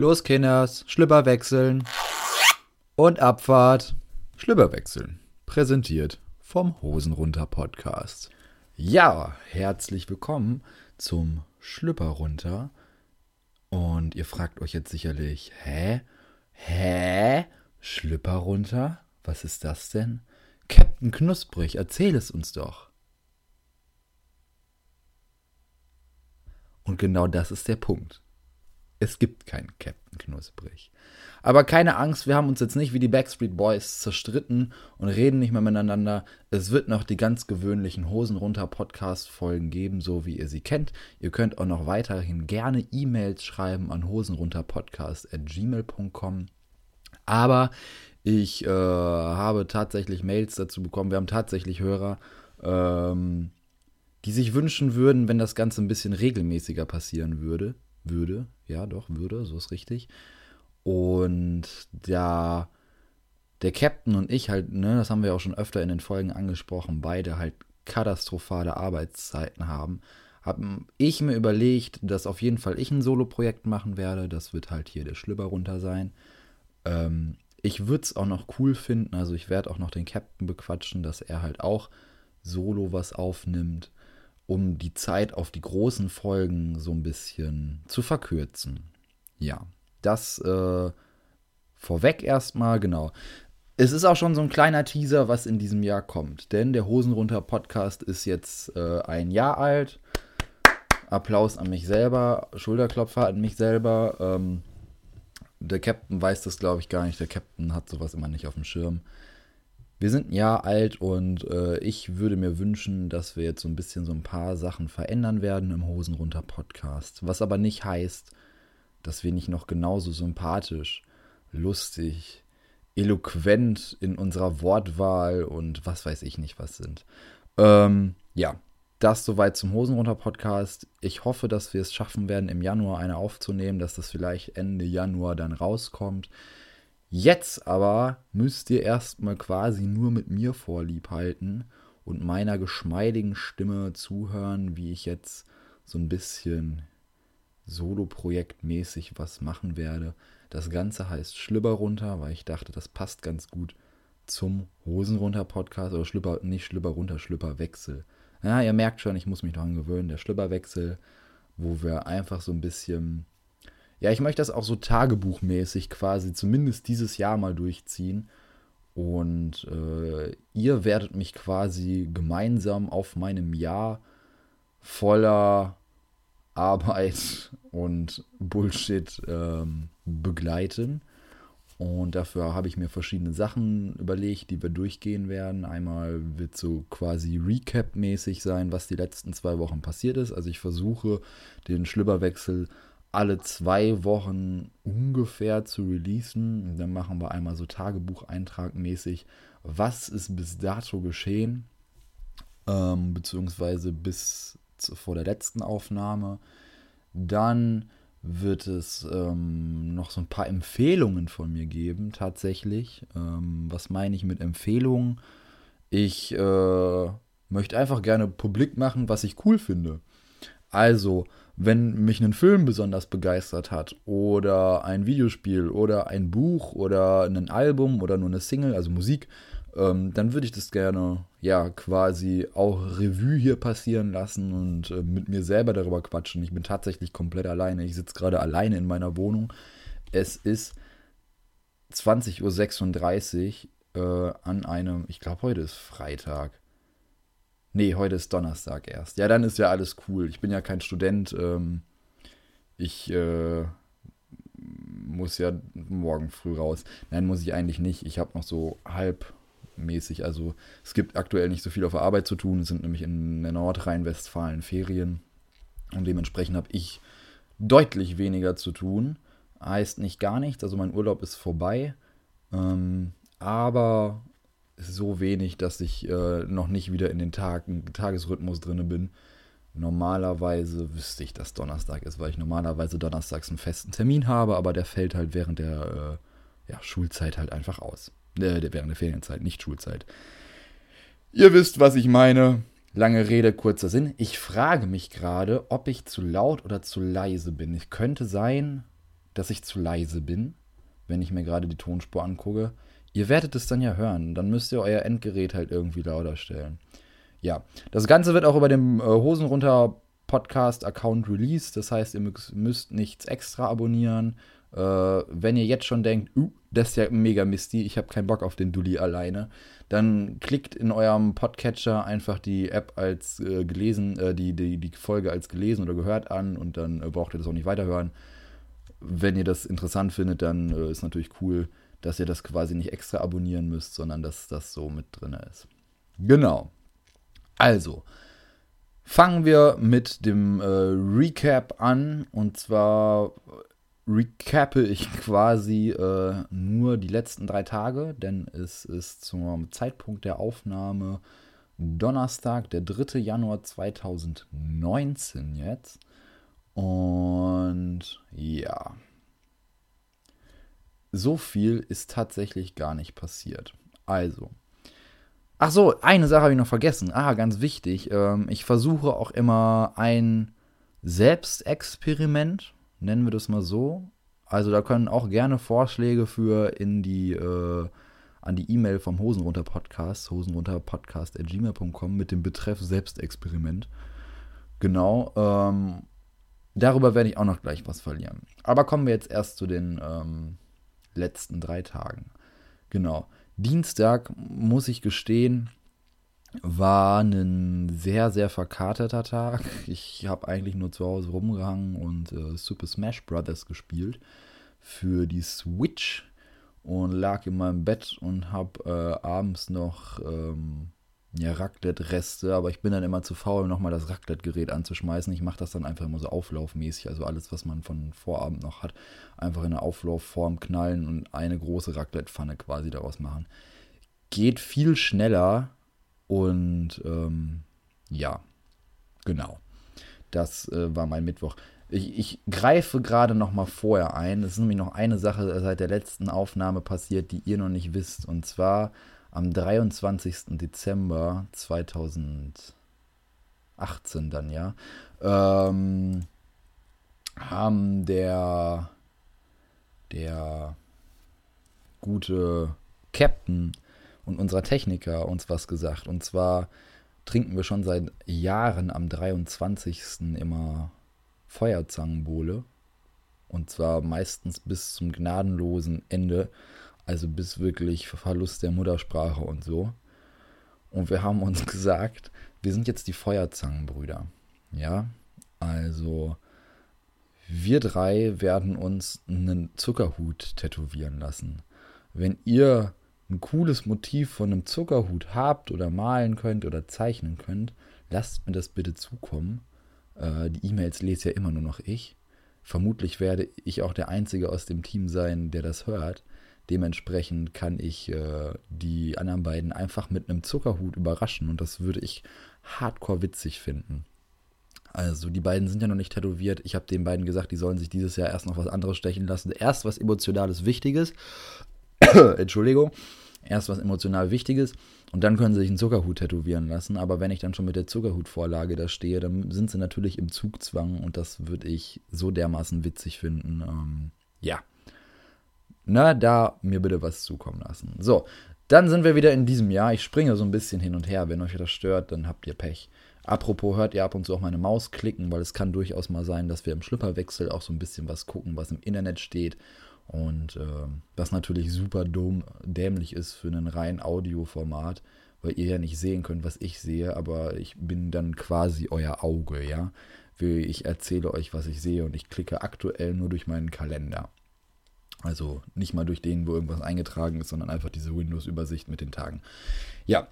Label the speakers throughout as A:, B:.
A: Los, Kinders, Schlüpper wechseln. Und Abfahrt. Schlüpper wechseln. Präsentiert vom Hosenrunter Podcast. Ja, herzlich willkommen zum Schlüpper runter. Und ihr fragt euch jetzt sicherlich, hä? Hä? Schlüpper runter? Was ist das denn? Captain Knusprig, erzähl es uns doch. Und genau das ist der Punkt. Es gibt keinen Captain Knusprig. Aber keine Angst, wir haben uns jetzt nicht wie die Backstreet Boys zerstritten und reden nicht mehr miteinander. Es wird noch die ganz gewöhnlichen Hosen runter Podcast Folgen geben, so wie ihr sie kennt. Ihr könnt auch noch weiterhin gerne E-Mails schreiben an hosenrunterpodcast@gmail.com. Aber ich äh, habe tatsächlich Mails dazu bekommen. Wir haben tatsächlich Hörer, ähm, die sich wünschen würden, wenn das Ganze ein bisschen regelmäßiger passieren würde würde. Ja, doch, würde, so ist richtig. Und da der Captain und ich halt, ne, das haben wir auch schon öfter in den Folgen angesprochen, beide halt katastrophale Arbeitszeiten haben, habe ich mir überlegt, dass auf jeden Fall ich ein Solo-Projekt machen werde. Das wird halt hier der Schlüpper runter sein. Ähm, ich würde es auch noch cool finden, also ich werde auch noch den Captain bequatschen, dass er halt auch solo was aufnimmt um die Zeit auf die großen Folgen so ein bisschen zu verkürzen. Ja, das äh, vorweg erstmal, genau. Es ist auch schon so ein kleiner Teaser, was in diesem Jahr kommt, denn der Hosenrunter Podcast ist jetzt äh, ein Jahr alt. Applaus an mich selber, Schulterklopfer an mich selber. Ähm, der Captain weiß das, glaube ich, gar nicht. Der Captain hat sowas immer nicht auf dem Schirm wir sind ein Jahr alt und äh, ich würde mir wünschen, dass wir jetzt so ein bisschen so ein paar Sachen verändern werden im Hosen runter Podcast. Was aber nicht heißt, dass wir nicht noch genauso sympathisch, lustig, eloquent in unserer Wortwahl und was weiß ich nicht was sind. Ähm, ja, das soweit zum Hosenrunter Podcast. Ich hoffe, dass wir es schaffen werden, im Januar eine aufzunehmen, dass das vielleicht Ende Januar dann rauskommt. Jetzt aber müsst ihr erstmal quasi nur mit mir vorlieb halten und meiner geschmeidigen Stimme zuhören, wie ich jetzt so ein bisschen Solo-Projektmäßig was machen werde. Das Ganze heißt Schlüpper runter, weil ich dachte, das passt ganz gut zum Hosen runter Podcast oder Schlüpper, nicht Schlüpper runter, Schlüpperwechsel. Ja, ihr merkt schon, ich muss mich daran gewöhnen, der Schlüpperwechsel, wo wir einfach so ein bisschen ja, ich möchte das auch so tagebuchmäßig quasi zumindest dieses Jahr mal durchziehen. Und äh, ihr werdet mich quasi gemeinsam auf meinem Jahr voller Arbeit und Bullshit ähm, begleiten. Und dafür habe ich mir verschiedene Sachen überlegt, die wir durchgehen werden. Einmal wird so quasi Recap-mäßig sein, was die letzten zwei Wochen passiert ist. Also ich versuche den Schlüpperwechsel alle zwei Wochen ungefähr zu releasen. dann machen wir einmal so Tagebucheintrag mäßig, was ist bis dato geschehen, ähm, beziehungsweise bis zu, vor der letzten Aufnahme. Dann wird es ähm, noch so ein paar Empfehlungen von mir geben, tatsächlich. Ähm, was meine ich mit Empfehlungen? Ich äh, möchte einfach gerne publik machen, was ich cool finde. Also, wenn mich ein Film besonders begeistert hat oder ein Videospiel oder ein Buch oder ein Album oder nur eine Single, also Musik, ähm, dann würde ich das gerne ja quasi auch Revue hier passieren lassen und äh, mit mir selber darüber quatschen. Ich bin tatsächlich komplett alleine. Ich sitze gerade alleine in meiner Wohnung. Es ist 20.36 Uhr äh, an einem, ich glaube heute ist Freitag. Nee, heute ist Donnerstag erst. Ja, dann ist ja alles cool. Ich bin ja kein Student. Ähm, ich äh, muss ja morgen früh raus. Nein, muss ich eigentlich nicht. Ich habe noch so halbmäßig. Also es gibt aktuell nicht so viel auf der Arbeit zu tun. Es sind nämlich in Nordrhein-Westfalen Ferien. Und dementsprechend habe ich deutlich weniger zu tun. Heißt nicht gar nichts. Also mein Urlaub ist vorbei. Ähm, aber so wenig, dass ich äh, noch nicht wieder in den Tag, Tagesrhythmus drin bin. Normalerweise wüsste ich, dass Donnerstag ist, weil ich normalerweise donnerstags einen festen Termin habe, aber der fällt halt während der äh, ja, Schulzeit halt einfach aus. Äh, während der Ferienzeit, nicht Schulzeit. Ihr wisst, was ich meine. Lange Rede, kurzer Sinn. Ich frage mich gerade, ob ich zu laut oder zu leise bin. Es könnte sein, dass ich zu leise bin, wenn ich mir gerade die Tonspur angucke. Ihr werdet es dann ja hören. Dann müsst ihr euer Endgerät halt irgendwie lauter stellen. Ja, das Ganze wird auch über dem äh, Hosen runter Podcast-Account released. Das heißt, ihr müsst nichts extra abonnieren. Äh, wenn ihr jetzt schon denkt, uh, das ist ja mega misty, ich habe keinen Bock auf den Dulli alleine, dann klickt in eurem Podcatcher einfach die App als äh, gelesen, äh, die, die, die Folge als gelesen oder gehört an und dann äh, braucht ihr das auch nicht weiterhören. Wenn ihr das interessant findet, dann äh, ist natürlich cool, dass ihr das quasi nicht extra abonnieren müsst, sondern dass das so mit drin ist. Genau. Also, fangen wir mit dem äh, Recap an. Und zwar recappe ich quasi äh, nur die letzten drei Tage, denn es ist zum Zeitpunkt der Aufnahme Donnerstag, der 3. Januar 2019 jetzt. Und ja, so viel ist tatsächlich gar nicht passiert. Also, ach so, eine Sache habe ich noch vergessen. Ah, ganz wichtig. Ähm, ich versuche auch immer ein Selbstexperiment, nennen wir das mal so. Also da können auch gerne Vorschläge für in die äh, an die E-Mail vom Hosenrunter Podcast, hosenrunterpodcast@gmail.com mit dem Betreff Selbstexperiment. Genau. Ähm, darüber werde ich auch noch gleich was verlieren. Aber kommen wir jetzt erst zu den ähm, letzten drei Tagen. Genau. Dienstag, muss ich gestehen, war ein sehr, sehr verkaterter Tag. Ich habe eigentlich nur zu Hause rumgehangen und äh, Super Smash Bros. gespielt für die Switch und lag in meinem Bett und habe äh, abends noch ähm, ja, Raclette-Reste, aber ich bin dann immer zu faul, nochmal das Raclette-Gerät anzuschmeißen. Ich mache das dann einfach immer so auflaufmäßig, also alles, was man von Vorabend noch hat, einfach in eine Auflaufform knallen und eine große Raclette-Pfanne quasi daraus machen. Geht viel schneller und ähm, ja, genau. Das äh, war mein Mittwoch. Ich, ich greife gerade noch mal vorher ein. Es ist nämlich noch eine Sache seit der letzten Aufnahme passiert, die ihr noch nicht wisst. Und zwar am 23. Dezember 2018 dann, ja, ähm, haben der, der gute Captain und unser Techniker uns was gesagt. Und zwar trinken wir schon seit Jahren am 23. immer Feuerzangenbowle. Und zwar meistens bis zum gnadenlosen Ende. Also bis wirklich Verlust der Muttersprache und so. Und wir haben uns gesagt, wir sind jetzt die Feuerzangenbrüder. Ja, also wir drei werden uns einen Zuckerhut tätowieren lassen. Wenn ihr ein cooles Motiv von einem Zuckerhut habt oder malen könnt oder zeichnen könnt, lasst mir das bitte zukommen. Äh, die E-Mails lese ja immer nur noch ich. Vermutlich werde ich auch der Einzige aus dem Team sein, der das hört. Dementsprechend kann ich äh, die anderen beiden einfach mit einem Zuckerhut überraschen und das würde ich hardcore witzig finden. Also die beiden sind ja noch nicht tätowiert. Ich habe den beiden gesagt, die sollen sich dieses Jahr erst noch was anderes stechen lassen. Erst was emotionales Wichtiges. Entschuldigung. Erst was emotional Wichtiges und dann können sie sich einen Zuckerhut tätowieren lassen. Aber wenn ich dann schon mit der Zuckerhutvorlage da stehe, dann sind sie natürlich im Zugzwang und das würde ich so dermaßen witzig finden. Ähm, ja na, da mir bitte was zukommen lassen. So, dann sind wir wieder in diesem Jahr. Ich springe so ein bisschen hin und her. Wenn euch das stört, dann habt ihr Pech. Apropos, hört ihr ab und zu auch meine Maus klicken, weil es kann durchaus mal sein, dass wir im Schlüpperwechsel auch so ein bisschen was gucken, was im Internet steht. Und äh, was natürlich super dumm, dämlich ist für ein rein Audioformat, weil ihr ja nicht sehen könnt, was ich sehe, aber ich bin dann quasi euer Auge, ja. Ich erzähle euch, was ich sehe und ich klicke aktuell nur durch meinen Kalender. Also nicht mal durch den, wo irgendwas eingetragen ist, sondern einfach diese Windows-Übersicht mit den Tagen. Ja,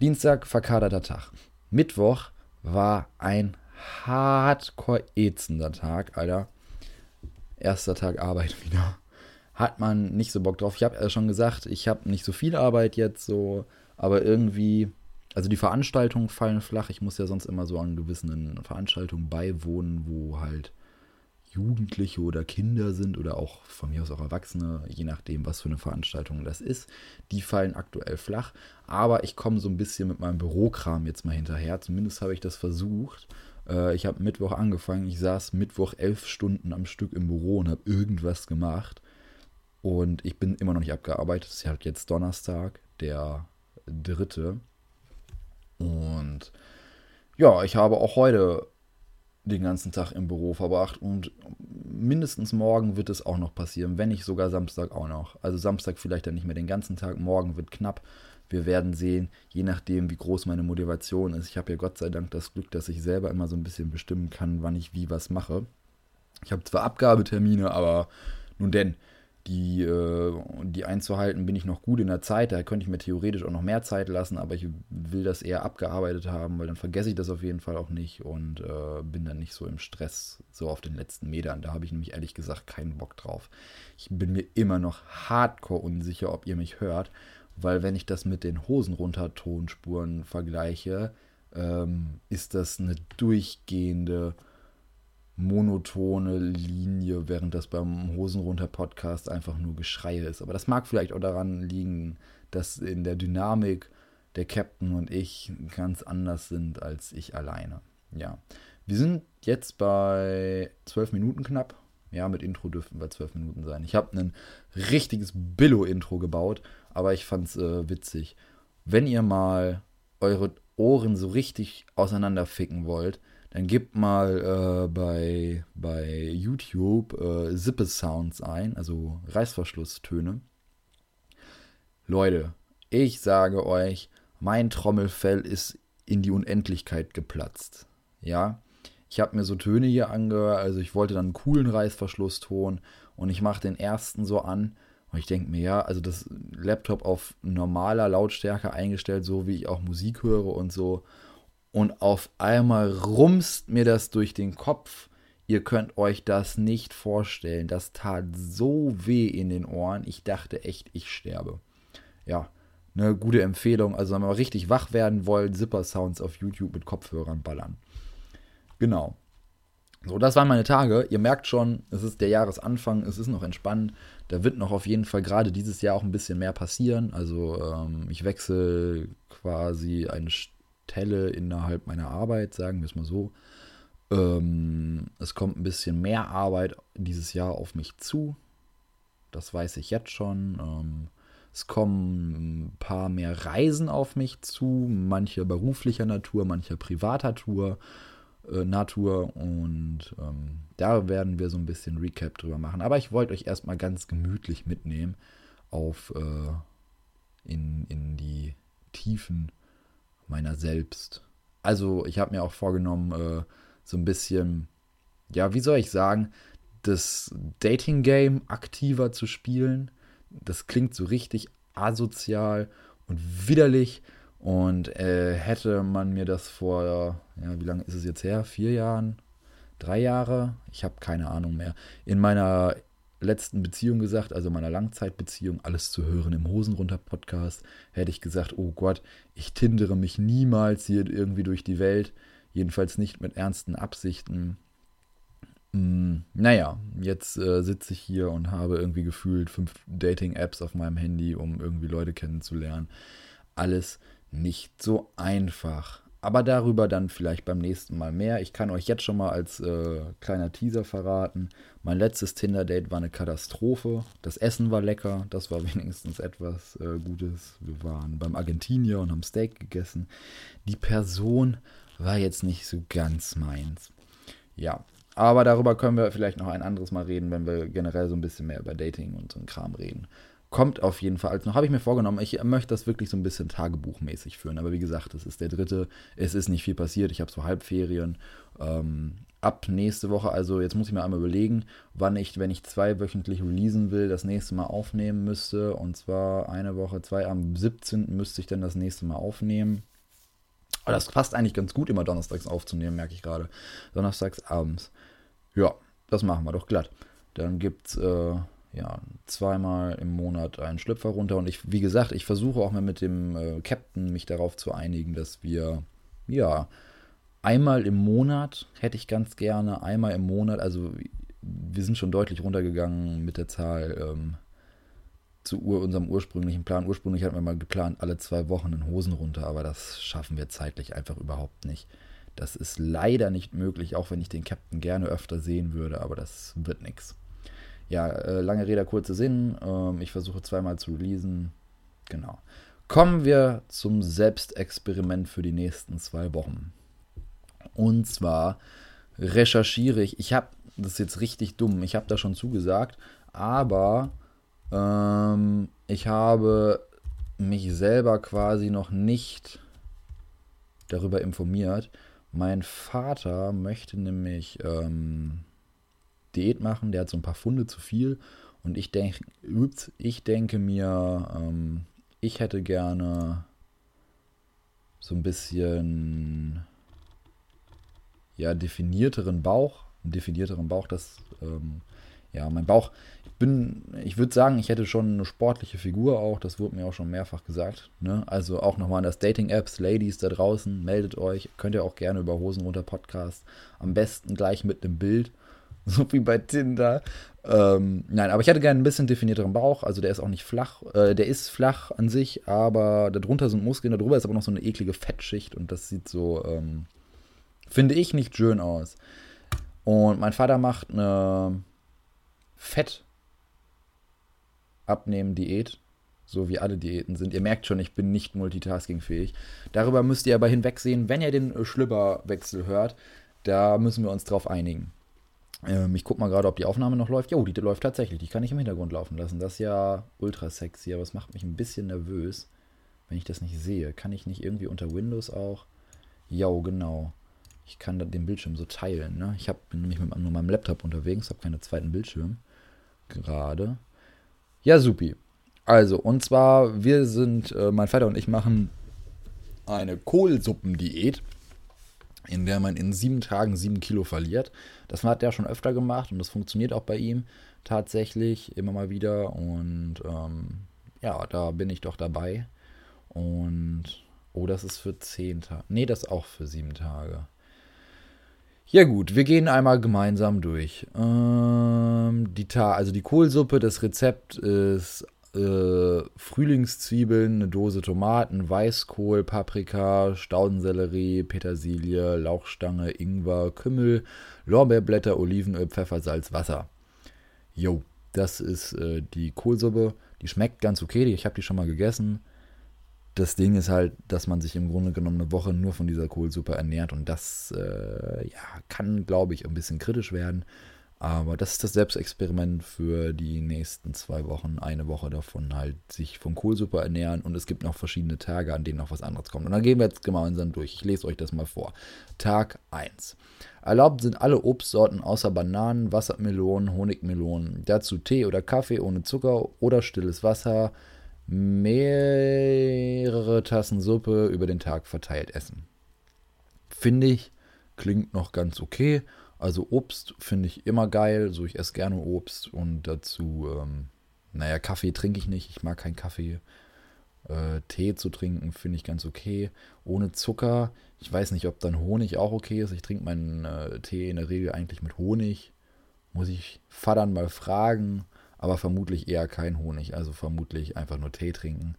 A: Dienstag verkaderter Tag. Mittwoch war ein hardcore ätzender Tag, Alter. Erster Tag Arbeit wieder. Hat man nicht so Bock drauf. Ich habe ja schon gesagt, ich habe nicht so viel Arbeit jetzt so, aber irgendwie, also die Veranstaltungen fallen flach. Ich muss ja sonst immer so an gewissen Veranstaltungen beiwohnen, wo halt Jugendliche oder Kinder sind oder auch von mir aus auch Erwachsene, je nachdem, was für eine Veranstaltung das ist. Die fallen aktuell flach, aber ich komme so ein bisschen mit meinem Bürokram jetzt mal hinterher. Zumindest habe ich das versucht. Äh, ich habe Mittwoch angefangen. Ich saß Mittwoch elf Stunden am Stück im Büro und habe irgendwas gemacht. Und ich bin immer noch nicht abgearbeitet. Es ist halt jetzt Donnerstag, der dritte. Und ja, ich habe auch heute den ganzen Tag im Büro verbracht und mindestens morgen wird es auch noch passieren, wenn nicht sogar Samstag auch noch. Also Samstag vielleicht dann nicht mehr den ganzen Tag, morgen wird knapp. Wir werden sehen, je nachdem, wie groß meine Motivation ist. Ich habe ja Gott sei Dank das Glück, dass ich selber immer so ein bisschen bestimmen kann, wann ich wie was mache. Ich habe zwar Abgabetermine, aber nun denn, die, äh, die einzuhalten, bin ich noch gut in der Zeit. Da könnte ich mir theoretisch auch noch mehr Zeit lassen, aber ich will das eher abgearbeitet haben, weil dann vergesse ich das auf jeden Fall auch nicht und äh, bin dann nicht so im Stress, so auf den letzten Metern. Da habe ich nämlich ehrlich gesagt keinen Bock drauf. Ich bin mir immer noch hardcore unsicher, ob ihr mich hört, weil wenn ich das mit den Hosen runter Tonspuren vergleiche, ähm, ist das eine durchgehende monotone Linie, während das beim Hosenrunter Podcast einfach nur Geschreie ist. Aber das mag vielleicht auch daran liegen, dass in der Dynamik der Captain und ich ganz anders sind als ich alleine. Ja. Wir sind jetzt bei zwölf Minuten knapp. Ja, mit Intro dürften wir zwölf Minuten sein. Ich habe ein richtiges Billo-Intro gebaut, aber ich fand es äh, witzig. Wenn ihr mal eure Ohren so richtig auseinanderficken wollt, dann gebt mal äh, bei, bei YouTube äh, Sippe-Sounds ein, also Reißverschlusstöne. Leute, ich sage euch, mein Trommelfell ist in die Unendlichkeit geplatzt. Ja, ich habe mir so Töne hier angehört, also ich wollte dann einen coolen Reißverschlusston und ich mache den ersten so an und ich denke mir, ja, also das Laptop auf normaler Lautstärke eingestellt, so wie ich auch Musik höre und so und auf einmal rumst mir das durch den Kopf. Ihr könnt euch das nicht vorstellen. Das tat so weh in den Ohren. Ich dachte echt, ich sterbe. Ja, eine gute Empfehlung. Also, wenn wir richtig wach werden wollen, Zipper-Sounds auf YouTube mit Kopfhörern ballern. Genau. So, das waren meine Tage. Ihr merkt schon, es ist der Jahresanfang, es ist noch entspannt. Da wird noch auf jeden Fall gerade dieses Jahr auch ein bisschen mehr passieren. Also, ähm, ich wechsle quasi eine Telle innerhalb meiner Arbeit, sagen wir es mal so. Ähm, es kommt ein bisschen mehr Arbeit dieses Jahr auf mich zu. Das weiß ich jetzt schon. Ähm, es kommen ein paar mehr Reisen auf mich zu, manche beruflicher Natur, manche privater Tour, äh, Natur. Und ähm, da werden wir so ein bisschen Recap drüber machen. Aber ich wollte euch erstmal ganz gemütlich mitnehmen auf äh, in, in die Tiefen meiner selbst. Also ich habe mir auch vorgenommen, äh, so ein bisschen, ja, wie soll ich sagen, das Dating-Game aktiver zu spielen. Das klingt so richtig asozial und widerlich. Und äh, hätte man mir das vor, ja, wie lange ist es jetzt her? Vier Jahren? Drei Jahre? Ich habe keine Ahnung mehr. In meiner letzten Beziehung gesagt, also meiner Langzeitbeziehung, alles zu hören im Hosenrunter-Podcast, hätte ich gesagt, oh Gott, ich tindere mich niemals hier irgendwie durch die Welt, jedenfalls nicht mit ernsten Absichten. Hm, naja, jetzt äh, sitze ich hier und habe irgendwie gefühlt fünf Dating-Apps auf meinem Handy, um irgendwie Leute kennenzulernen. Alles nicht so einfach. Aber darüber dann vielleicht beim nächsten Mal mehr. Ich kann euch jetzt schon mal als äh, kleiner Teaser verraten. Mein letztes Tinder-Date war eine Katastrophe. Das Essen war lecker, das war wenigstens etwas äh, Gutes. Wir waren beim Argentinier und haben Steak gegessen. Die Person war jetzt nicht so ganz meins. Ja, aber darüber können wir vielleicht noch ein anderes Mal reden, wenn wir generell so ein bisschen mehr über Dating und so einen Kram reden kommt auf jeden Fall. Also noch habe ich mir vorgenommen, ich möchte das wirklich so ein bisschen tagebuchmäßig führen. Aber wie gesagt, es ist der dritte, es ist nicht viel passiert. Ich habe so Halbferien. Ähm, ab nächste Woche, also jetzt muss ich mir einmal überlegen, wann ich, wenn ich zweiwöchentlich releasen will, das nächste Mal aufnehmen müsste. Und zwar eine Woche, zwei, am 17. müsste ich dann das nächste Mal aufnehmen. Aber das passt eigentlich ganz gut, immer donnerstags aufzunehmen, merke ich gerade. Donnerstags abends. Ja, das machen wir doch glatt. Dann gibt's äh, ja, zweimal im Monat einen Schlüpfer runter. Und ich, wie gesagt, ich versuche auch mal mit dem äh, Captain mich darauf zu einigen, dass wir, ja, einmal im Monat hätte ich ganz gerne, einmal im Monat, also wir sind schon deutlich runtergegangen mit der Zahl ähm, zu ur, unserem ursprünglichen Plan. Ursprünglich hatten wir mal geplant, alle zwei Wochen in Hosen runter, aber das schaffen wir zeitlich einfach überhaupt nicht. Das ist leider nicht möglich, auch wenn ich den Captain gerne öfter sehen würde, aber das wird nichts. Ja, äh, lange Rede, kurze Sinn. Ähm, ich versuche zweimal zu releasen. Genau. Kommen wir zum Selbstexperiment für die nächsten zwei Wochen. Und zwar recherchiere ich. Ich habe, das ist jetzt richtig dumm, ich habe da schon zugesagt, aber ähm, ich habe mich selber quasi noch nicht darüber informiert. Mein Vater möchte nämlich ähm, Diät machen, der hat so ein paar Funde zu viel und ich denke, ich denke mir, ähm, ich hätte gerne so ein bisschen ja definierteren Bauch, einen definierteren Bauch, das ähm, ja, mein Bauch, ich bin, ich würde sagen, ich hätte schon eine sportliche Figur auch, das wurde mir auch schon mehrfach gesagt. Ne? Also auch nochmal an das Dating-Apps, Ladies da draußen, meldet euch, könnt ihr auch gerne über Hosen runter Podcast, am besten gleich mit einem Bild, so wie bei Tinder. Ähm, nein, aber ich hätte gerne ein bisschen definierteren Bauch, also der ist auch nicht flach, äh, der ist flach an sich, aber darunter sind Muskeln, darüber ist aber noch so eine eklige Fettschicht und das sieht so, ähm, finde ich, nicht schön aus. Und mein Vater macht eine Fett abnehmen Diät, so wie alle Diäten sind. Ihr merkt schon, ich bin nicht multitaskingfähig. Darüber müsst ihr aber hinwegsehen, wenn ihr den Schlüpperwechsel hört. Da müssen wir uns drauf einigen. Ähm, ich gucke mal gerade, ob die Aufnahme noch läuft. Jo, die, läuft tatsächlich. Die kann ich im Hintergrund laufen lassen. Das ist ja ultra sexy, aber es macht mich ein bisschen nervös, wenn ich das nicht sehe. Kann ich nicht irgendwie unter Windows auch? Jo, genau. Ich kann den Bildschirm so teilen. Ne? Ich hab, bin nämlich mit nur meinem Laptop unterwegs, habe keinen zweiten Bildschirm gerade. Ja, supi. Also, und zwar, wir sind, äh, mein Vater und ich machen eine Kohlsuppendiät, in der man in sieben Tagen sieben Kilo verliert. Das hat er schon öfter gemacht und das funktioniert auch bei ihm tatsächlich immer mal wieder. Und ähm, ja, da bin ich doch dabei. Und, oh, das ist für zehn Tage. Nee, das ist auch für sieben Tage. Ja gut, wir gehen einmal gemeinsam durch. Ähm, die Ta also die Kohlsuppe, das Rezept ist äh, Frühlingszwiebeln, eine Dose Tomaten, Weißkohl, Paprika, Staudensellerie, Petersilie, Lauchstange, Ingwer, Kümmel, Lorbeerblätter, Olivenöl, Pfeffer, Salz, Wasser. Jo, das ist äh, die Kohlsuppe. Die schmeckt ganz okay. Ich habe die schon mal gegessen das Ding ist halt, dass man sich im Grunde genommen eine Woche nur von dieser Kohlsuppe ernährt und das äh, ja, kann, glaube ich, ein bisschen kritisch werden. Aber das ist das Selbstexperiment für die nächsten zwei Wochen. Eine Woche davon halt sich von Kohlsuppe ernähren und es gibt noch verschiedene Tage, an denen noch was anderes kommt. Und dann gehen wir jetzt gemeinsam durch. Ich lese euch das mal vor. Tag 1. Erlaubt sind alle Obstsorten außer Bananen, Wassermelonen, Honigmelonen. Dazu Tee oder Kaffee ohne Zucker oder stilles Wasser mehrere Tassen Suppe über den Tag verteilt essen. Finde ich, klingt noch ganz okay. Also Obst finde ich immer geil, so ich esse gerne Obst und dazu, ähm, naja, Kaffee trinke ich nicht, ich mag keinen Kaffee. Äh, Tee zu trinken finde ich ganz okay. Ohne Zucker, ich weiß nicht, ob dann Honig auch okay ist. Ich trinke meinen äh, Tee in der Regel eigentlich mit Honig. Muss ich Vatern mal fragen aber vermutlich eher kein Honig, also vermutlich einfach nur Tee trinken.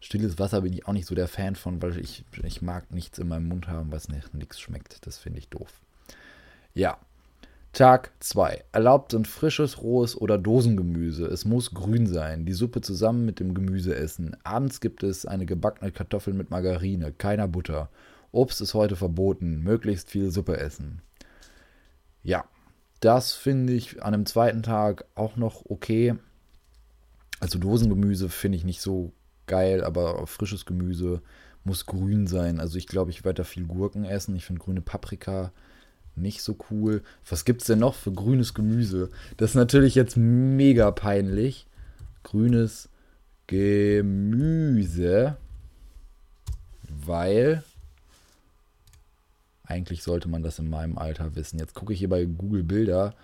A: Stilles Wasser bin ich auch nicht so der Fan von, weil ich, ich mag nichts in meinem Mund haben, was nichts schmeckt. Das finde ich doof. Ja. Tag 2. Erlaubt sind frisches, rohes oder Dosengemüse. Es muss grün sein. Die Suppe zusammen mit dem Gemüse essen. Abends gibt es eine gebackene Kartoffel mit Margarine, keiner Butter. Obst ist heute verboten. Möglichst viel Suppe essen. Ja, das finde ich an einem zweiten Tag auch noch okay. Also Dosengemüse finde ich nicht so geil, aber frisches Gemüse muss grün sein. Also ich glaube, ich werde da viel Gurken essen. Ich finde grüne Paprika nicht so cool. Was gibt es denn noch für grünes Gemüse? Das ist natürlich jetzt mega peinlich. Grünes Gemüse. Weil eigentlich sollte man das in meinem Alter wissen. Jetzt gucke ich hier bei Google Bilder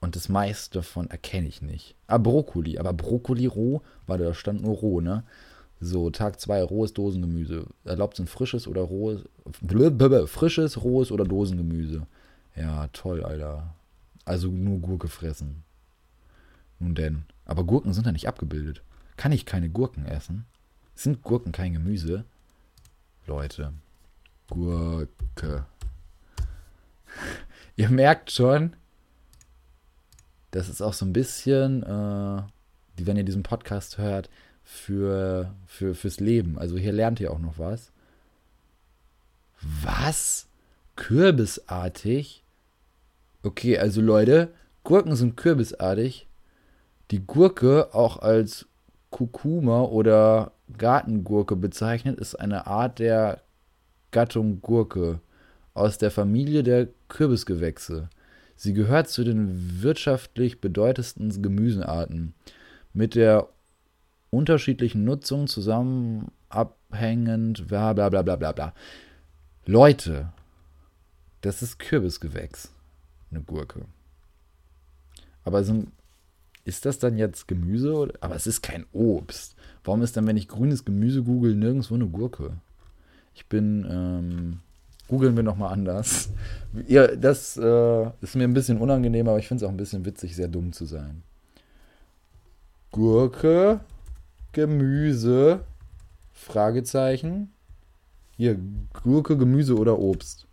A: und das meiste davon erkenne ich nicht. Ah, Brokkoli. Aber Brokkoli roh, warte, da stand nur roh, ne? So, Tag 2, rohes Dosengemüse. Erlaubt sind frisches oder rohes. Frisches, rohes oder Dosengemüse. Ja, toll, Alter. Also nur Gurke fressen. Nun denn. Aber Gurken sind da nicht abgebildet. Kann ich keine Gurken essen? Sind Gurken kein Gemüse? Leute. Gurke. Ihr merkt schon, das ist auch so ein bisschen, äh, wenn ihr diesen Podcast hört, für, für, fürs Leben. Also hier lernt ihr auch noch was. Was? Kürbisartig? Okay, also Leute, Gurken sind kürbisartig. Die Gurke auch als Kurkuma oder Gartengurke bezeichnet, ist eine Art der Gattung Gurke aus der Familie der Kürbisgewächse. Sie gehört zu den wirtschaftlich bedeutendsten Gemüsearten. Mit der unterschiedlichen Nutzung zusammen abhängend, bla bla bla bla bla bla. Leute, das ist Kürbisgewächs. Eine Gurke. Aber so ein, ist das dann jetzt Gemüse? Aber es ist kein Obst. Warum ist dann, wenn ich grünes Gemüse google, nirgendwo eine Gurke? Ich bin, ähm, googeln wir nochmal anders. Ja, das äh, ist mir ein bisschen unangenehm, aber ich finde es auch ein bisschen witzig, sehr dumm zu sein. Gurke, Gemüse, Fragezeichen. Hier, Gurke, Gemüse oder Obst.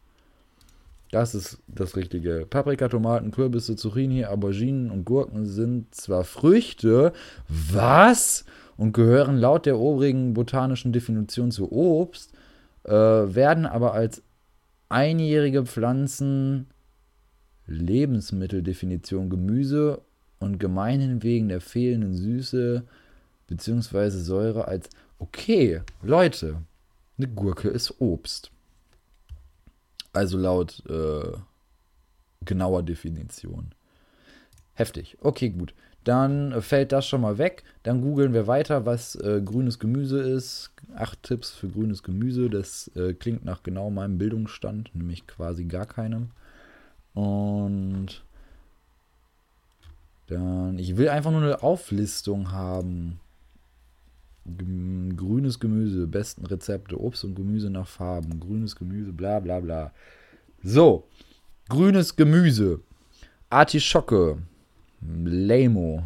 A: Das ist das Richtige. Paprika, Tomaten, Kürbisse, Zucchini, Auberginen und Gurken sind zwar Früchte, was? Und gehören laut der obrigen botanischen Definition zu Obst, äh, werden aber als einjährige Pflanzen Lebensmitteldefinition Gemüse und gemeinhin wegen der fehlenden Süße bzw. Säure als okay, Leute, eine Gurke ist Obst. Also laut äh, genauer Definition. Heftig. Okay, gut. Dann fällt das schon mal weg. Dann googeln wir weiter, was äh, grünes Gemüse ist. Acht Tipps für grünes Gemüse. Das äh, klingt nach genau meinem Bildungsstand, nämlich quasi gar keinem. Und dann, ich will einfach nur eine Auflistung haben. Grünes Gemüse, besten Rezepte, Obst und Gemüse nach Farben, grünes Gemüse, bla bla bla. So, grünes Gemüse, Artischocke, Lamo.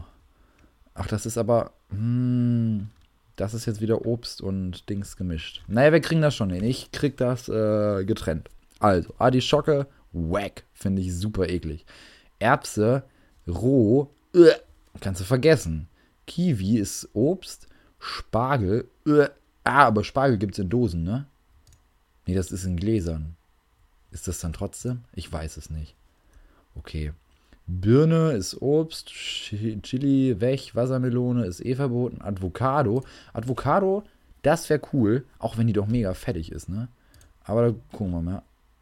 A: Ach, das ist aber, hm, das ist jetzt wieder Obst und Dings gemischt. Naja, wir kriegen das schon hin. Ich krieg das äh, getrennt. Also, Artischocke, wack, finde ich super eklig. Erbse, roh, uh, kannst du vergessen. Kiwi ist Obst, Spargel. Uh, ah, aber Spargel gibt es in Dosen, ne? Nee, das ist in Gläsern. Ist das dann trotzdem? Ich weiß es nicht. Okay. Birne ist Obst, Chili, Weg, Wassermelone ist eh verboten, Avocado. Avocado, das wäre cool, auch wenn die doch mega fettig ist, ne? Aber da gucken wir mal.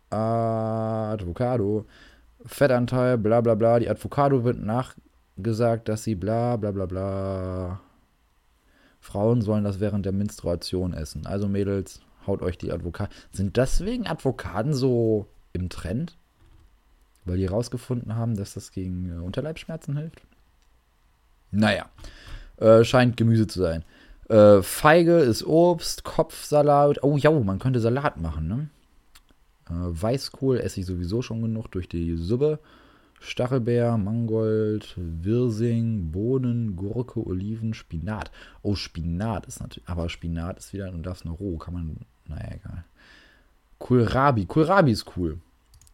A: Avocado, Fettanteil, bla bla bla. Die Avocado wird nachgesagt, dass sie bla bla bla bla. Frauen sollen das während der Menstruation essen. Also Mädels, haut euch die Advokaten. Sind deswegen Advokaten so im Trend? Weil die rausgefunden haben, dass das gegen äh, Unterleibsschmerzen hilft? Naja, äh, scheint Gemüse zu sein. Äh, Feige ist Obst, Kopfsalat. Oh ja, man könnte Salat machen, ne? Äh, Weißkohl esse ich sowieso schon genug durch die Suppe. Stachelbeer, Mangold, Wirsing, Bohnen, Gurke, Oliven, Spinat. Oh, Spinat ist natürlich. Aber Spinat ist wieder, und das nur roh, kann man. Naja, egal. Kohlrabi. Kohlrabi ist cool.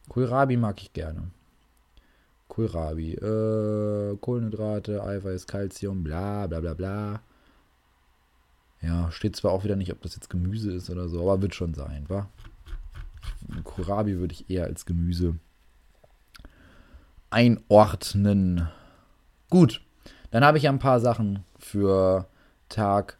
A: Kohlrabi mag ich gerne. Kohlrabi. Äh, Kohlenhydrate, Eiweiß, Kalzium, bla bla bla bla. Ja, steht zwar auch wieder nicht, ob das jetzt Gemüse ist oder so, aber wird schon sein, wa? Kohlrabi würde ich eher als Gemüse einordnen. Gut, dann habe ich ein paar Sachen für Tag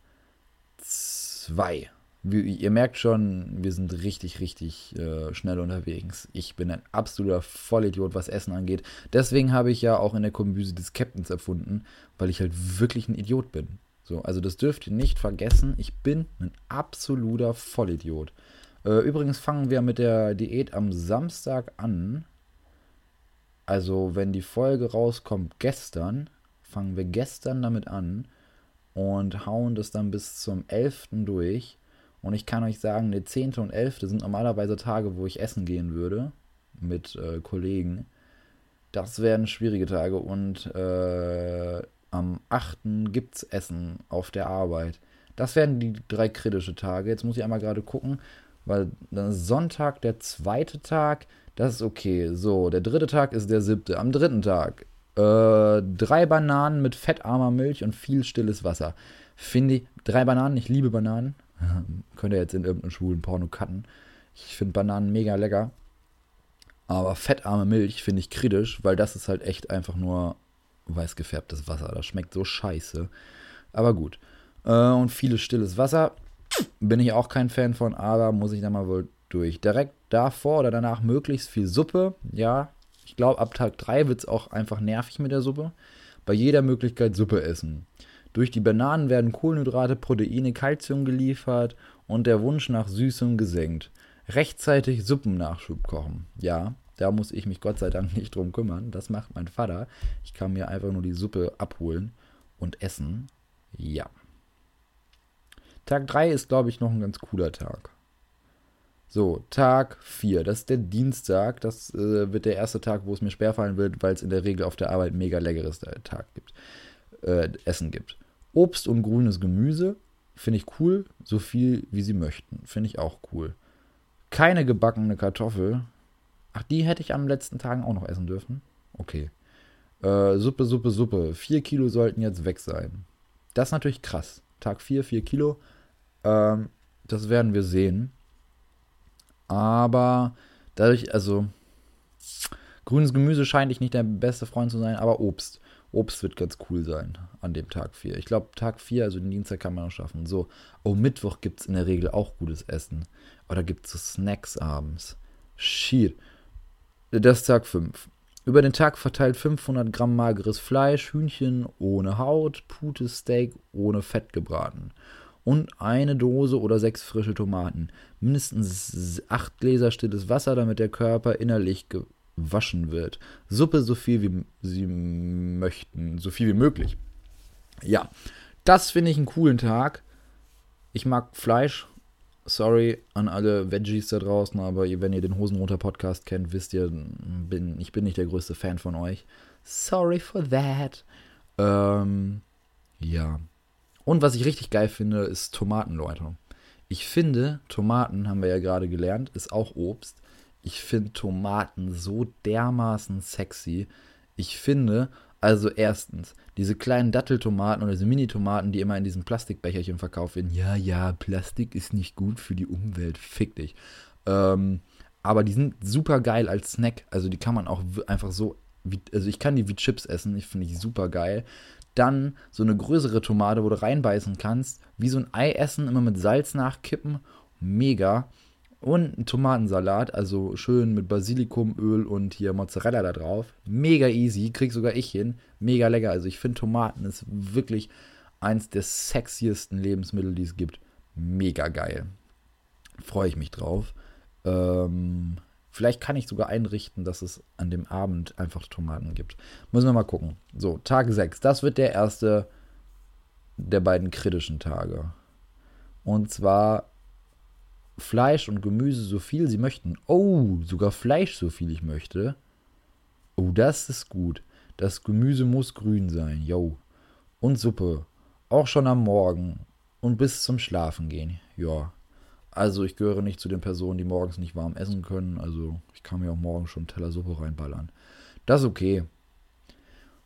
A: 2. Ihr merkt schon, wir sind richtig, richtig äh, schnell unterwegs. Ich bin ein absoluter Vollidiot, was Essen angeht. Deswegen habe ich ja auch in der Kombüse des Captains erfunden, weil ich halt wirklich ein Idiot bin. So, also das dürft ihr nicht vergessen. Ich bin ein absoluter Vollidiot. Äh, übrigens fangen wir mit der Diät am Samstag an. Also, wenn die Folge rauskommt gestern, fangen wir gestern damit an und hauen das dann bis zum 11. durch. Und ich kann euch sagen, der 10. und 11. sind normalerweise Tage, wo ich essen gehen würde mit äh, Kollegen. Das werden schwierige Tage und äh, am 8. gibt es Essen auf der Arbeit. Das werden die drei kritische Tage. Jetzt muss ich einmal gerade gucken. weil dann ist Sonntag der zweite Tag, das ist okay. So, der dritte Tag ist der siebte. Am dritten Tag äh, drei Bananen mit fettarmer Milch und viel stilles Wasser. Finde ich, drei Bananen, ich liebe Bananen. Könnt ihr jetzt in irgendeinem schwulen Porno cutten. Ich finde Bananen mega lecker. Aber fettarme Milch finde ich kritisch, weil das ist halt echt einfach nur weiß gefärbtes Wasser. Das schmeckt so scheiße. Aber gut. Äh, und vieles stilles Wasser bin ich auch kein Fan von, aber muss ich da mal wohl durch. Direkt davor oder danach möglichst viel Suppe. Ja, ich glaube, ab Tag 3 wird es auch einfach nervig mit der Suppe. Bei jeder Möglichkeit Suppe essen. Durch die Bananen werden Kohlenhydrate, Proteine, Kalzium geliefert und der Wunsch nach Süßem gesenkt. Rechtzeitig Suppennachschub kochen. Ja, da muss ich mich Gott sei Dank nicht drum kümmern. Das macht mein Vater. Ich kann mir einfach nur die Suppe abholen und essen. Ja. Tag 3 ist, glaube ich, noch ein ganz cooler Tag. So, Tag 4, das ist der Dienstag. Das äh, wird der erste Tag, wo es mir schwerfallen wird, weil es in der Regel auf der Arbeit mega leckeres äh, Tag gibt, äh, Essen gibt. Obst und grünes Gemüse finde ich cool, so viel wie sie möchten. Finde ich auch cool. Keine gebackene Kartoffel. Ach, die hätte ich am letzten Tagen auch noch essen dürfen. Okay. Äh, Suppe, Suppe, Suppe. Vier Kilo sollten jetzt weg sein. Das ist natürlich krass. Tag 4, 4 Kilo. Ähm, das werden wir sehen. Aber dadurch, also grünes Gemüse scheint ich nicht der beste Freund zu sein, aber Obst. Obst wird ganz cool sein an dem Tag 4. Ich glaube, Tag 4, also den Dienstag kann man noch schaffen. So, oh, Mittwoch gibt es in der Regel auch gutes Essen. Oder gibt es so Snacks abends. Shit. Das ist Tag 5. Über den Tag verteilt 500 Gramm mageres Fleisch, Hühnchen ohne Haut, Pute Steak ohne Fett gebraten und eine Dose oder sechs frische Tomaten. Mindestens acht Gläser stilles Wasser, damit der Körper innerlich gewaschen wird. Suppe so viel wie sie möchten, so viel wie möglich. Ja, das finde ich einen coolen Tag. Ich mag Fleisch. Sorry an alle Veggies da draußen, aber wenn ihr den Hosenroter Podcast kennt, wisst ihr, bin, ich bin nicht der größte Fan von euch. Sorry for that. Ähm, ja, und was ich richtig geil finde, ist Tomaten, Leute. Ich finde, Tomaten, haben wir ja gerade gelernt, ist auch Obst. Ich finde Tomaten so dermaßen sexy. Ich finde, also erstens, diese kleinen Datteltomaten oder diese Mini-Tomaten, die immer in diesen Plastikbecherchen verkauft werden. Ja, ja, Plastik ist nicht gut für die Umwelt, fick dich. Ähm, aber die sind super geil als Snack. Also die kann man auch einfach so, wie, also ich kann die wie Chips essen. Ich finde ich super geil. Dann so eine größere Tomate, wo du reinbeißen kannst. Wie so ein Ei essen, immer mit Salz nachkippen. Mega. Und ein Tomatensalat, also schön mit Basilikumöl und hier Mozzarella da drauf. Mega easy, krieg sogar ich hin. Mega lecker. Also ich finde Tomaten ist wirklich eins der sexiesten Lebensmittel, die es gibt. Mega geil. Freue ich mich drauf. Ähm, Vielleicht kann ich sogar einrichten, dass es an dem Abend einfach Tomaten gibt. Müssen wir mal gucken. So, Tag 6. Das wird der erste der beiden kritischen Tage. Und zwar Fleisch und Gemüse so viel sie möchten. Oh, sogar Fleisch so viel ich möchte. Oh, das ist gut. Das Gemüse muss grün sein. Yo. Und Suppe. Auch schon am Morgen. Und bis zum Schlafen gehen. Ja. Also ich gehöre nicht zu den Personen, die morgens nicht warm essen können. Also ich kann mir auch morgens schon einen Teller Suppe reinballern. Das ist okay.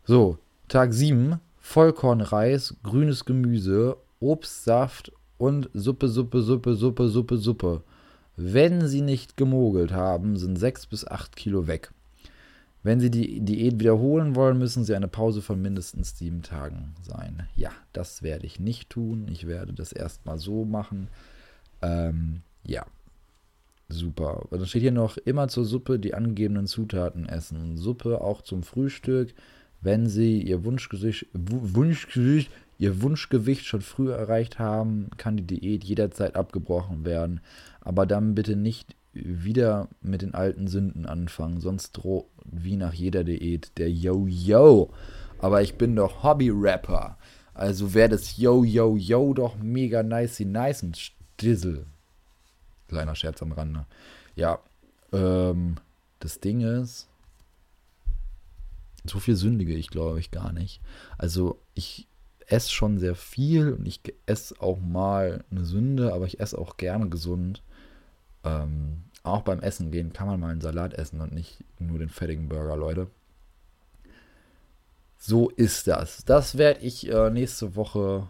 A: So, Tag 7. Vollkornreis, grünes Gemüse, Obstsaft und Suppe, Suppe, Suppe, Suppe, Suppe, Suppe. Wenn Sie nicht gemogelt haben, sind 6 bis 8 Kilo weg. Wenn Sie die Diät wiederholen wollen, müssen Sie eine Pause von mindestens 7 Tagen sein. Ja, das werde ich nicht tun. Ich werde das erstmal so machen. Ähm, ja. Super. Und dann steht hier noch immer zur Suppe die angegebenen Zutaten essen. Suppe auch zum Frühstück. Wenn Sie Ihr Wunschgesicht, Wunschgewicht, Ihr Wunschgewicht schon früh erreicht haben, kann die Diät jederzeit abgebrochen werden. Aber dann bitte nicht wieder mit den alten Sünden anfangen, sonst droht wie nach jeder Diät der Yo-Yo. Aber ich bin doch Hobby-Rapper. Also wäre das Yo-Yo-Yo doch mega nice, nice und Dizzle. Kleiner Scherz am Rande. Ja, ähm, das Ding ist, so viel sündige ich glaube ich gar nicht. Also ich esse schon sehr viel und ich esse auch mal eine Sünde, aber ich esse auch gerne gesund. Ähm, auch beim Essen gehen kann man mal einen Salat essen und nicht nur den fettigen Burger, Leute. So ist das. Das werde ich äh, nächste Woche,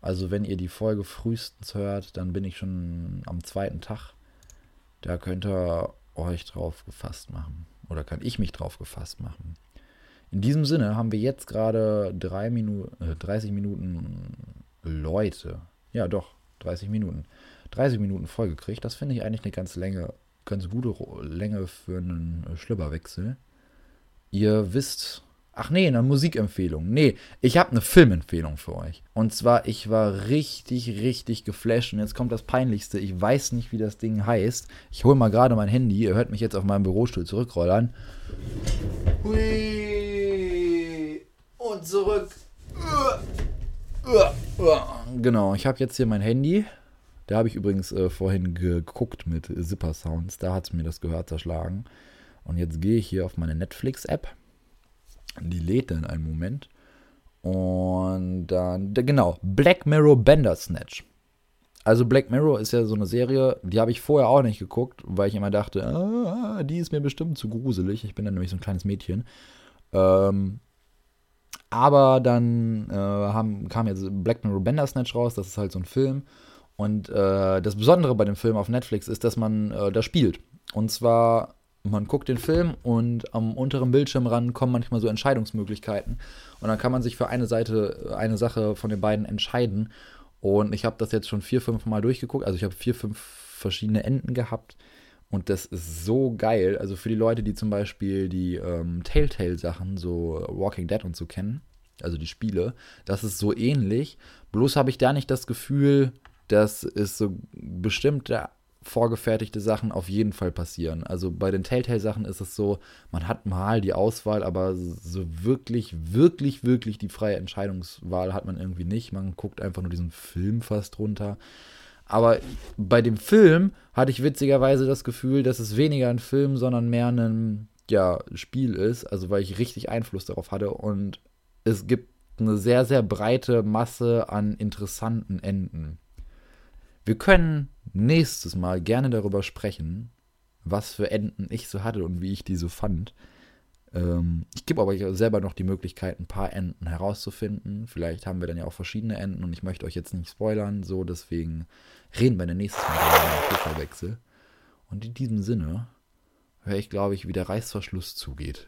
A: also wenn ihr die Folge frühestens hört, dann bin ich schon am zweiten Tag. Da könnt ihr euch drauf gefasst machen. Oder kann ich mich drauf gefasst machen. In diesem Sinne haben wir jetzt gerade drei Minu äh, 30 Minuten Leute. Ja, doch, 30 Minuten. 30 Minuten vollgekriegt. Das finde ich eigentlich eine ganz Länge, ganz gute Länge für einen Schlüpperwechsel. Ihr wisst, ach nee, eine Musikempfehlung. Nee, ich habe eine Filmempfehlung für euch. Und zwar, ich war richtig, richtig geflasht. Und jetzt kommt das Peinlichste. Ich weiß nicht, wie das Ding heißt. Ich hole mal gerade mein Handy. Ihr hört mich jetzt auf meinem Bürostuhl zurückrollern. Hui. Und zurück. Genau, ich habe jetzt hier mein Handy. Da habe ich übrigens äh, vorhin geguckt mit Zipper Sounds. Da hat es mir das Gehör zerschlagen. Und jetzt gehe ich hier auf meine Netflix-App. Die lädt dann einen Moment. Und dann, genau, Black Mirror Bandersnatch. Also Black Mirror ist ja so eine Serie, die habe ich vorher auch nicht geguckt, weil ich immer dachte, ah, die ist mir bestimmt zu gruselig. Ich bin dann nämlich so ein kleines Mädchen. Ähm, aber dann äh, haben, kam jetzt Black Mirror Bandersnatch raus, das ist halt so ein Film. Und äh, das Besondere bei dem Film auf Netflix ist, dass man äh, da spielt. Und zwar, man guckt den Film und am unteren Bildschirmrand kommen manchmal so Entscheidungsmöglichkeiten. Und dann kann man sich für eine Seite, eine Sache von den beiden entscheiden. Und ich habe das jetzt schon vier, fünf Mal durchgeguckt. Also ich habe vier, fünf verschiedene Enden gehabt. Und das ist so geil. Also für die Leute, die zum Beispiel die ähm, Telltale-Sachen, so Walking Dead und so kennen, also die Spiele, das ist so ähnlich. Bloß habe ich da nicht das Gefühl, dass es so bestimmte vorgefertigte Sachen auf jeden Fall passieren. Also bei den Telltale-Sachen ist es so, man hat mal die Auswahl, aber so wirklich, wirklich, wirklich die freie Entscheidungswahl hat man irgendwie nicht. Man guckt einfach nur diesen Film fast runter. Aber bei dem Film hatte ich witzigerweise das Gefühl, dass es weniger ein Film, sondern mehr ein ja, Spiel ist. Also weil ich richtig Einfluss darauf hatte. Und es gibt eine sehr, sehr breite Masse an interessanten Enden. Wir können nächstes Mal gerne darüber sprechen, was für Enden ich so hatte und wie ich die so fand. Ähm, ich gebe aber selber noch die Möglichkeit, ein paar Enden herauszufinden. Vielleicht haben wir dann ja auch verschiedene Enden und ich möchte euch jetzt nicht spoilern, so deswegen reden wir in der nächsten Mal über den Pufferwechsel. Und in diesem Sinne höre ich, glaube ich, wie der Reißverschluss zugeht.